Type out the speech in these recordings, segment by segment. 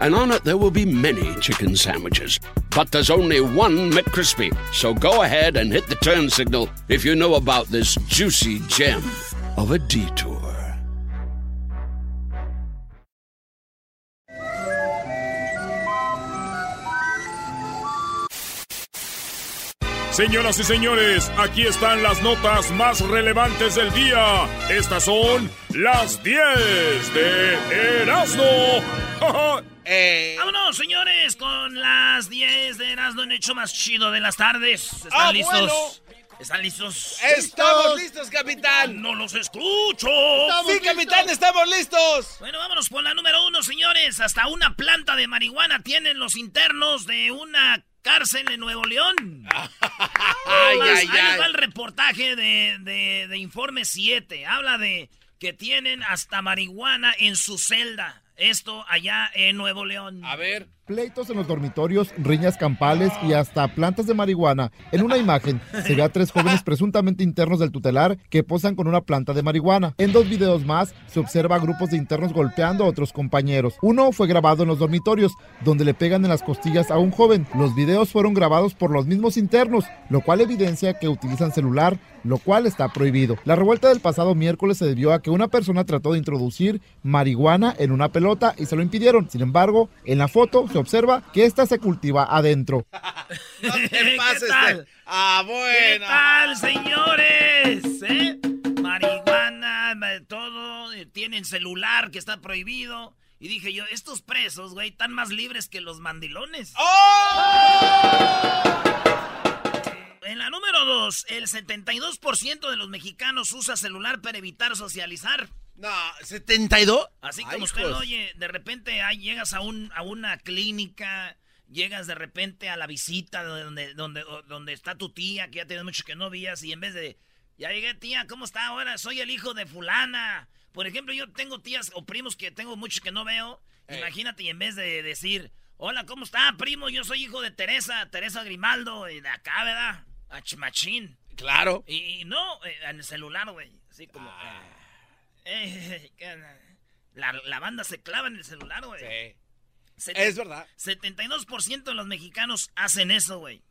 and on it there will be many chicken sandwiches. But there's only one McCrispy. So go ahead and hit the turn signal if you know about this juicy gem of a detour. Señoras y señores, aquí están las notas más relevantes del día. Estas son las 10 de Erasmo. Eh, Vámonos, señores, con las 10 de Erasmo en hecho más chido de las tardes. ¿Están Ah, listos? bueno. ¿Están listos? ¡Estamos listos, capitán! ¡No los escucho! ¡Sí, capitán, estamos listos! Bueno, vámonos por la número uno, señores. Hasta una planta de marihuana tienen los internos de una cárcel en Nuevo León. Ay, Más, ay, ahí ay. va el reportaje de, de, de Informe 7. Habla de que tienen hasta marihuana en su celda. Esto allá en Nuevo León. A ver. Pleitos en los dormitorios, riñas campales y hasta plantas de marihuana. En una imagen se ve a tres jóvenes presuntamente internos del tutelar que posan con una planta de marihuana. En dos videos más se observa a grupos de internos golpeando a otros compañeros. Uno fue grabado en los dormitorios, donde le pegan en las costillas a un joven. Los videos fueron grabados por los mismos internos, lo cual evidencia que utilizan celular, lo cual está prohibido. La revuelta del pasado miércoles se debió a que una persona trató de introducir marihuana en una pelota y se lo impidieron. Sin embargo, en la foto se observa que esta se cultiva adentro. No te ¿Qué pases. tal? Ah, ¿Qué bueno. tal, señores? ¿Eh? Marihuana, ma- todo. eh, Tienen celular que está prohibido. Y dije yo, estos presos, güey, están más libres que los mandilones. En la número dos, el 72% de los mexicanos usa celular para evitar socializar. No, ¿72? Así Ay, como usted lo oye, de repente ay, llegas a, un, a una clínica, llegas de repente a la visita de donde, donde, donde está tu tía, que ya tienes mucho que no vías, y en vez de, ya llegué tía, ¿cómo está ahora? Soy el hijo de fulana. Por ejemplo, yo tengo tías o primos que tengo mucho que no veo. Imagínate, y en vez de decir, hola, ¿cómo está, primo? Yo soy hijo de Teresa, Teresa Grimaldo, y de acá, ¿verdad? A Chimachín. Claro. Y, y no, eh, en el celular, güey. Así como. Ah. eh. la, la banda se clava en el celular, güey. Sí. Set- Es verdad. 72% de los mexicanos hacen eso, güey.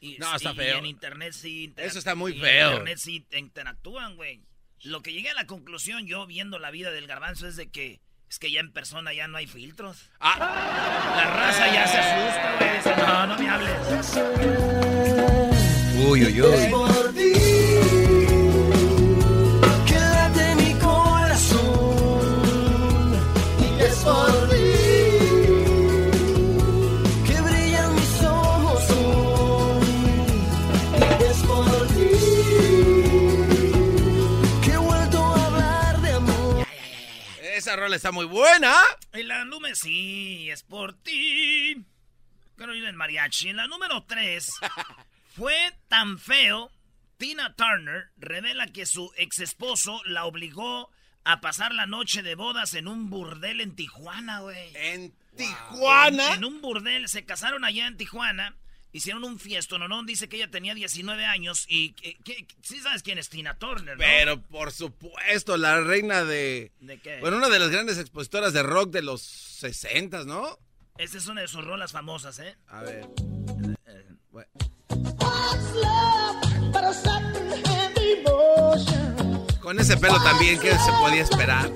Y- No, está y- feo. Y en internet sí. Eso está muy y en feo. internet sí interactúan, güey. Lo que llegué a la conclusión, yo viendo la vida del garbanzo, es de que. Es que ya en persona ya no hay filtros. Ah, La raza ya se asusta, güey. Dice, no, no me hables. uy, uy, uy. Esa rola está muy buena. En la número sí, es por ti. Carolina el mariachi. En la número 3, fue tan feo. Tina Turner revela que su ex esposo la obligó a pasar la noche de bodas en un burdel en Tijuana, güey. En Tijuana. En un burdel, se casaron allá en Tijuana. Hicieron un fiesto, no, dice que ella tenía 19 años y que, que- sí sabes quién es Tina Turner, ¿no? Pero por supuesto, la reina de. ¿De qué? Bueno, una de las grandes expositoras de rock de los 60, ¿no? Esta es una de sus rolas famosas, ¿eh? A ver. Bueno. Con ese pelo también, ¿qué se podía esperar?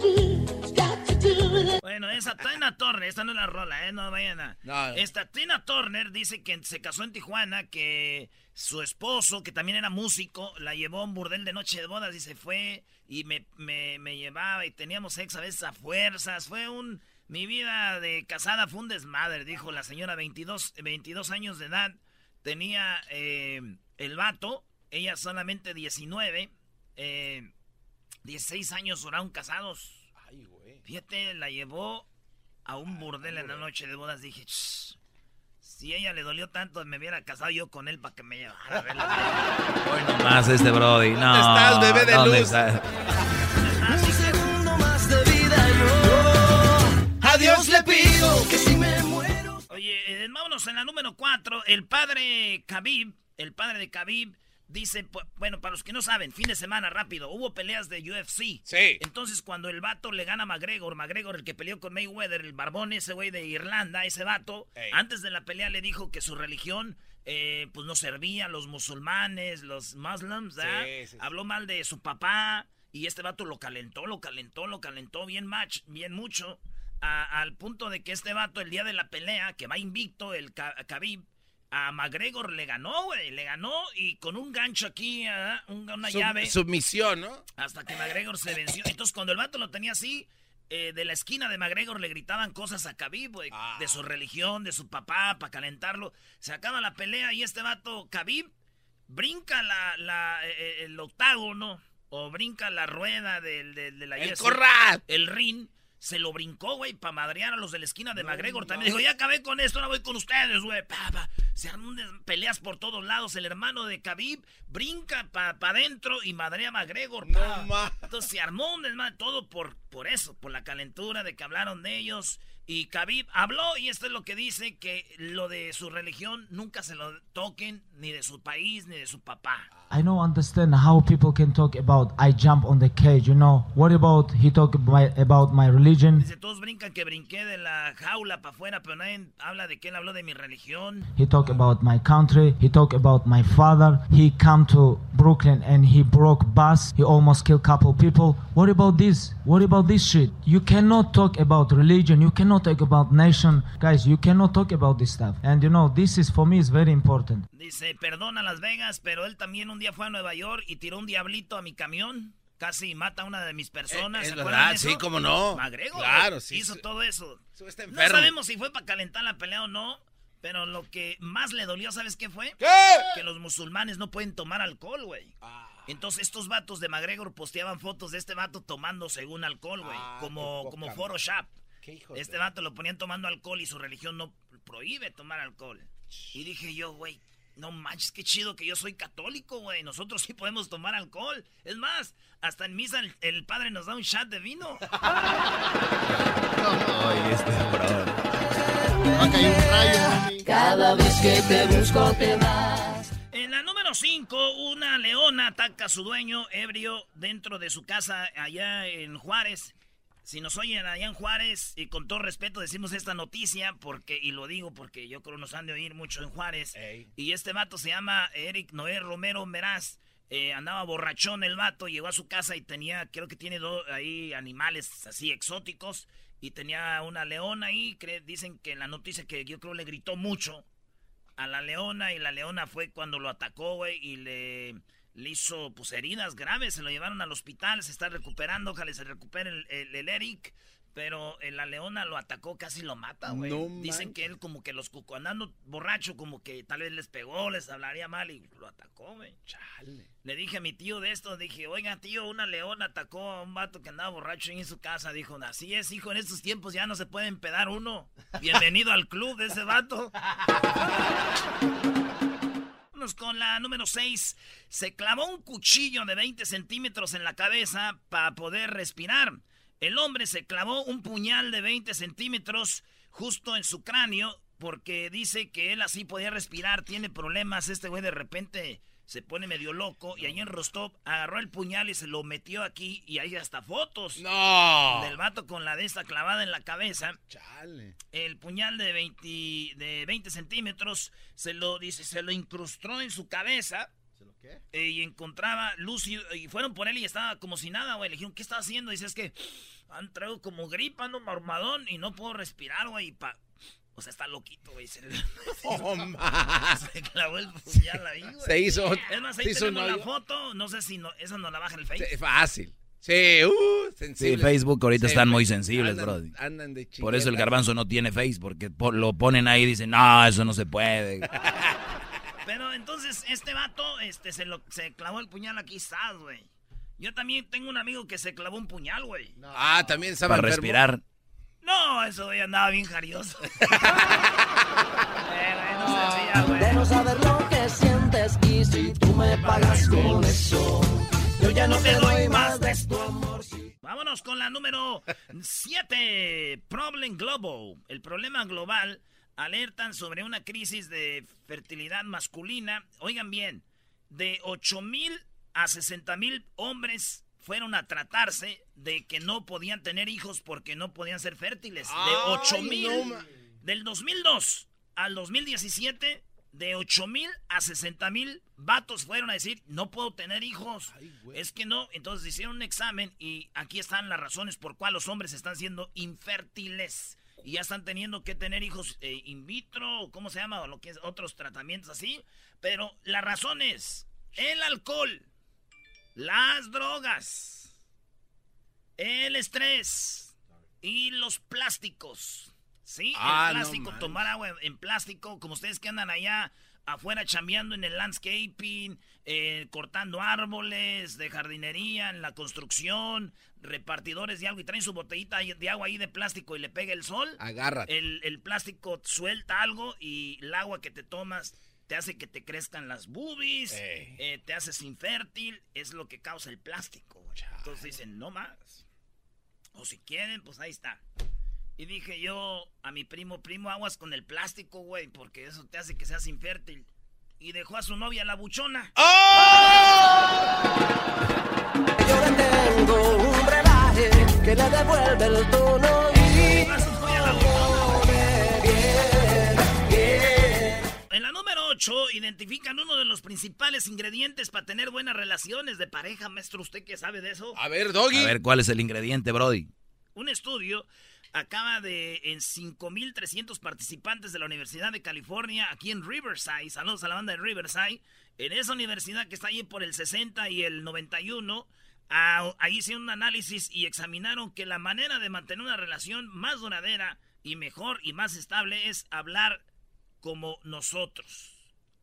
Turner, esta no es la rola, ¿eh? No vayan a... No. Esta Tina Turner dice que se casó en Tijuana, que su esposo, que también era músico, la llevó a un burdel de noche de bodas y se fue y me, me, me llevaba y teníamos sexo a veces a fuerzas. Fue un... Mi vida de casada fue un desmadre, dijo la señora, 22, 22 años de edad. Tenía eh, el vato, ella solamente 19, eh, 16 años duraron casados. Fíjate, la llevó a un burdel en la noche de bodas, dije, "Shh, si a ella le dolió tanto, me hubiera casado yo con él para que me llevara a ver la Hoy nomás este Brody. No, ¿Dónde estás, bebé de ¿dónde luz? está? Un segundo más de vida yo a Dios le pido que si me muero Oye, eh, vámonos en la número 4. El padre Khabib, el padre de Khabib, dice, bueno, para los que no saben, fin de semana rápido, hubo peleas de UFC. Sí. Entonces, cuando el vato le gana a McGregor, McGregor, el que peleó con Mayweather, el barbón ese güey de Irlanda, ese vato, Ey. antes de la pelea le dijo que su religión, eh, pues no servía a los musulmanes, los muslims, ¿verdad? Sí, sí, sí. Habló mal de su papá y este vato lo calentó, lo calentó, lo calentó bien, match, bien mucho. a- al punto de que este vato, el día de la pelea, que va invicto, el Khabib, a McGregor le ganó, güey, le ganó y con un gancho aquí, ah, un- una Sub- llave. Submisión, ¿no? Hasta que McGregor se venció. Entonces, cuando el vato lo tenía así, eh, de la esquina de McGregor le gritaban cosas a Khabib, güey, Ah. de su religión, de su papá, para calentarlo. Se acaba la pelea y este vato, Khabib, brinca la, la, eh, el octágono o brinca la rueda del, del- de la El corral. el ring. Se lo brincó, güey, para madrear a los de la esquina de McGregor. También dijo, ya acabé con esto, ahora voy con ustedes, güey. Pa, pa. Se armó un des- peleas por todos lados. El hermano de Khabib brinca para adentro y madrea a McGregor. No pa. Entonces se armó un desmadre, todo por, por eso, por la calentura de que hablaron de ellos. Y Khabib habló y esto es lo que dice, que lo de su religión nunca se lo toquen, ni de su país, ni de su papá. I don't understand how people can talk about I jump on the cage, you know. What about he talk about, about my religion? Dice, todos brincan que brinqué de la jaula para afuera, pero nadie habla de que él habló de mi religión. He talk about my country. He talk about my father. He come to Brooklyn and he broke bus. He almost killed couple people. What about this? What about this shit? You cannot talk about religion. You cannot talk about nation, guys. You cannot talk about this stuff. And you know this is for me is very important. Dice, perdona Las Vegas, pero él también un día fue a Nueva York y tiró un diablito a mi camión. Casi mata a una de mis personas. Eh, es ¿se acuerdan verdad, eso? sí, cómo no. McGregor, Claro, sí, Hizo sí. todo eso. Está No sabemos si fue para calentar la pelea o no, pero lo que más le dolió, ¿sabes qué fue? ¿Qué? Que los musulmanes no pueden tomar alcohol, güey. Ah. Entonces estos vatos de McGregor posteaban fotos de este vato tomando según alcohol, güey. Ah, como como Photoshop. Qué hijos Este de- vato lo ponían tomando alcohol y su religión no prohíbe tomar alcohol. Y dije yo, güey, no manches, qué chido que yo soy católico, güey. Nosotros sí podemos tomar alcohol. Es más, hasta en misa el, el padre nos da un shot de vino. Ay, este mami. Cada vez que te busco te vas. En la número 5, una leona ataca a su dueño ebrio dentro de su casa allá en Juárez. Si nos oyen allá en Juárez, y con todo respeto decimos esta noticia, porque y lo digo porque yo creo nos han de oír mucho en Juárez. Ey. Y este vato se llama Eric Noé Romero Meraz. Eh, andaba borrachón el vato, llegó a su casa y tenía, creo que tiene dos ahí animales así exóticos. Y tenía una leona ahí, dicen que en la noticia que yo creo le gritó mucho a la leona y la leona fue cuando lo atacó, güey, y le, le hizo pues heridas graves, se lo llevaron al hospital, se está recuperando, ojalá se recupere el, el- el Eric, pero eh, la leona lo atacó, casi lo mata, güey. No Dicen que él como que los cuco andando borracho, como que tal vez les pegó, les hablaría mal y lo atacó, güey. Chale. Le dije a mi tío de esto, dije, oiga tío, una leona atacó a un vato que andaba borracho en su casa. Dijo, así es, hijo, en estos tiempos ya no se puede empedar uno. Bienvenido al club de ese vato. Con la número 6. Se clavó un cuchillo de 20 centímetros en la cabeza para poder respirar. El hombre se clavó un puñal de 20 centímetros justo en su cráneo porque dice que él así podía respirar. Tiene problemas. Este güey de repente se pone medio loco y ahí en Rostov agarró el puñal y se lo metió aquí y hay hasta fotos No. del vato con la de esta clavada en la cabeza Chale. el puñal de 20, de 20 centímetros se lo dice se lo incrustó en su cabeza ¿Se lo qué? eh, y encontraba luz y, y fueron por él y estaba como si nada güey le dijeron qué está haciendo dice es que han traído como gripa ando marmadón y no puedo respirar güey pa- o sea está loquito güey se, Oh, ma. se clavó el puñal ahí güey Se hizo. es más ahí se hizo un tenemos la foto no sé si no, esa no la baja el face Sí, Fácil. Sí, uh, Sí, sensible. Facebook ahorita Sí, están muy sensibles, Andan- Brody. Andan de Por eso el garbanzo no tiene Face, porque po- lo ponen ahí y dicen, no, eso no se puede. Pero entonces este vato este se lo se clavó el puñal aquí estás güey yo también tengo un amigo que se clavó un puñal güey Ah, también estaba Para enfermo. respirar. No, eso ya andaba bien jarioso. De no saber lo que sientes y si tú me pagas con eso, yo ya no te doy más de tu amor. Vámonos con la número 7. Problem Global. El problema global alertan sobre una crisis de fertilidad masculina. Oigan bien, de 8 mil a 60 mil hombres fueron a tratarse de que no podían tener hijos porque no podían ser fértiles. De 8 mil. del 2002 al 2017, de 8 mil a 60 mil vatos fueron a decir, no puedo tener hijos. es que no. Entonces hicieron un examen y aquí están las razones por cuál los hombres están siendo infértiles. Y ya están teniendo que tener hijos eh, in vitro, ¿cómo se llama? O lo que es, otros tratamientos así. Pero la razón es el alcohol, las drogas, el estrés y los plásticos. Sí, Ah, el no plástico, tomar agua en plástico, como ustedes que andan allá afuera chambeando en el landscaping, eh, cortando árboles de jardinería, en la construcción, repartidores de agua y traen su botellita de agua ahí de plástico y le pega el sol. Agárrate. El, el plástico suelta algo y el agua que te tomas te hace que te crezcan las boobies, eh, te haces infértil, es lo que causa el plástico. güey. Entonces dicen, no más. O si quieren, pues ahí está. Y dije yo a mi primo, primo, aguas con el plástico, güey, porque eso te hace que seas infértil. Y dejó a su novia la buchona. Yo le tengo un brebaje que le devuelve el tono y pone bien, bien. En la número 8 identifican uno de los principales ingredientes para tener buenas relaciones de pareja, maestro. ¿Usted qué sabe de eso? A ver, Doggy. A ver, ¿cuál es el ingrediente, Brody? Un estudio acaba de en 5.300 participantes de la Universidad de California aquí en Riverside. Saludos a la banda de Riverside. En esa universidad que está ahí por el 60 y el 91, ah, ahí hicieron un análisis y examinaron que la manera de mantener una relación más duradera y mejor y más estable es hablar como nosotros.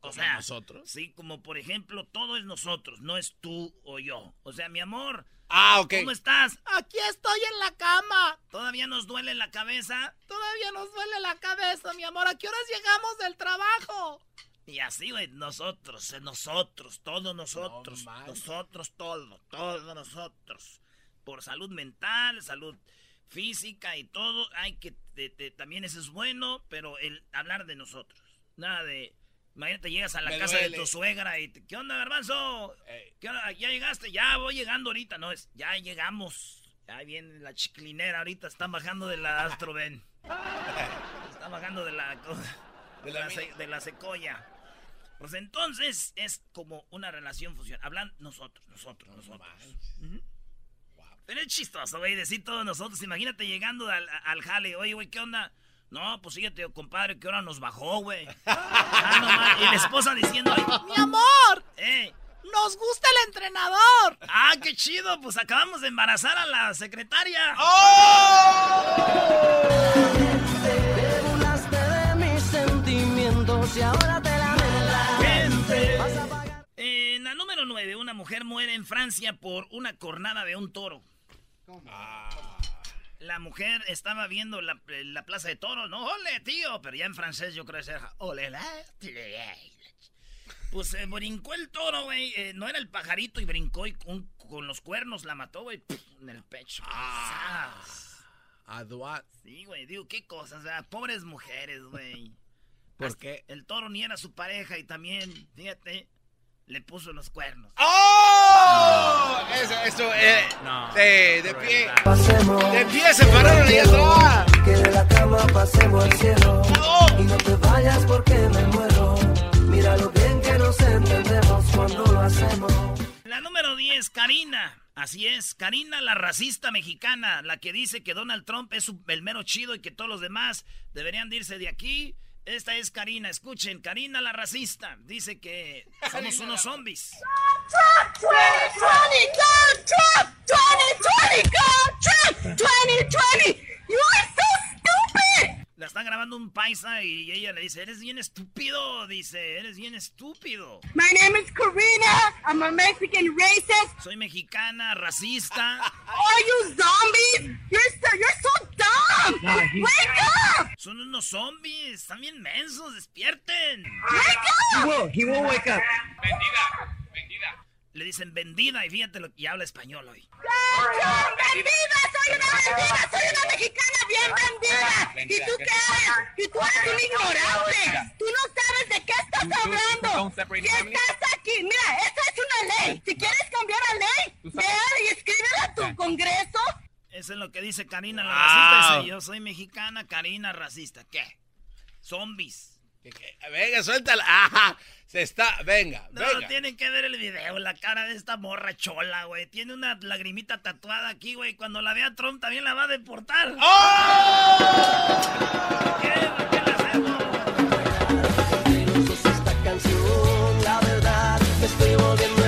O ¿Como sea, nosotros? Sí, como por ejemplo, todo es nosotros, no es tú o yo. O sea, mi amor, Ah, ok. ¿Cómo estás? Aquí estoy en la cama. ¿Todavía nos duele la cabeza? Todavía nos duele la cabeza, mi amor. ¿A qué horas llegamos del trabajo? Y así, güey, nosotros, nosotros, todos nosotros, nosotros, todo, todos nosotros. Por salud mental, salud física y todo, hay que, te- te- también eso es bueno, pero el hablar de nosotros. Nada de, imagínate, llegas a la Me casa de tu suegra y, te, ¿qué onda, garbanzo? Ey. ¿Qué onda? ¿Ya llegaste? Ya voy llegando ahorita. No, es, ya llegamos. Ya viene la chiclinera ahorita. Están bajando de la Astroven. Están bajando de la, de la, se- de la secoya. Pues entonces es como una relación funcional. Hablan nosotros, nosotros, nosotros. Pero es chistoso, güey, decir todos nosotros. Imagínate llegando al, al jale. Oye, güey, ¿qué onda? No, pues fíjate, compadre, ¿qué hora nos bajó, güey? Ah, no, y la esposa diciendo, mi amor, eh, nos gusta el entrenador. Ah, qué chido, pues acabamos de embarazar a la secretaria. Te burlaste de mis sentimientos y ahora te lamentas. Vas a pagar. En la número 9, una mujer muere en Francia por una cornada de un toro. La mujer estaba viendo la, la plaza de toros, no, ole, tío, pero ya en francés yo creo que era ole, la, Pues se brincó el toro, güey, eh, no era el pajarito y brincó y con, con los cuernos la mató, güey, en el pecho. ¡Sas! Aduat. Sí, güey, digo, qué cosas, pobres mujeres, güey. ¿Por Hasta qué? El toro ni era su pareja y también, fíjate, le puso los cuernos. ¡Oh! Eso, eso, eh. No. De, de pie. Pasemos. De pie se pararon ahí atrás. Que de la cama pasemos al cielo. Y no te vayas porque me muero. Mira lo bien que nos entendemos cuando lo hacemos. La número 10, Karina. Así es, Karina, la racista mexicana, la que dice que Donald Trump es su- el mero chido y que todos los demás deberían de irse de aquí. Esta es Karina, escuchen, Karina la racista, dice que somos unos zombies. La está grabando un paisa y ella le dice, eres bien estúpido, dice, eres bien estúpido. My name is Karina. I'm a Mexican racist. Soy mexicana, racista. Are you zombies? You're so, you're so up! ¡Wake up! Son unos zombies. Están bien mensos. ¡Despierten! ¡Wake up! He will wake up. Vendida. Vendida. Le dicen vendida y fíjate lo que habla español hoy. ¡Vendida! ¡Soy una vendida! ¡Soy una mexicana bien vendida! ¿Y tú qué eres? ¿Y tú eres un ignorante? ¿Tú no sabes de qué estás hablando? Si estás aquí, mira, esta es una ley. Si quieres cambiar la ley, ve y escríbela a tu congreso. Eso es lo que dice Karina, la Ah. racista. Dice, yo soy mexicana, Karina, racista. ¿Qué? Zombies. Venga, suéltala. Ajá. Se está. Venga, No, venga. tienen que ver el video, la cara de esta morra chola, güey. Tiene una lagrimita tatuada aquí, güey. Cuando la vea Trump también la va a deportar. esta canción, la verdad, me estoy volviendo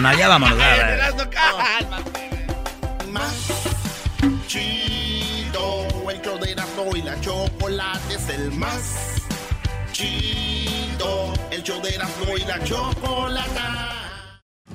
No, no, ya vámonos. ya, ya. Erasmo, cálmate. Más chido, el show de Erasmo y la chocolate es el más chido, el show de Erasmo y la chocolate.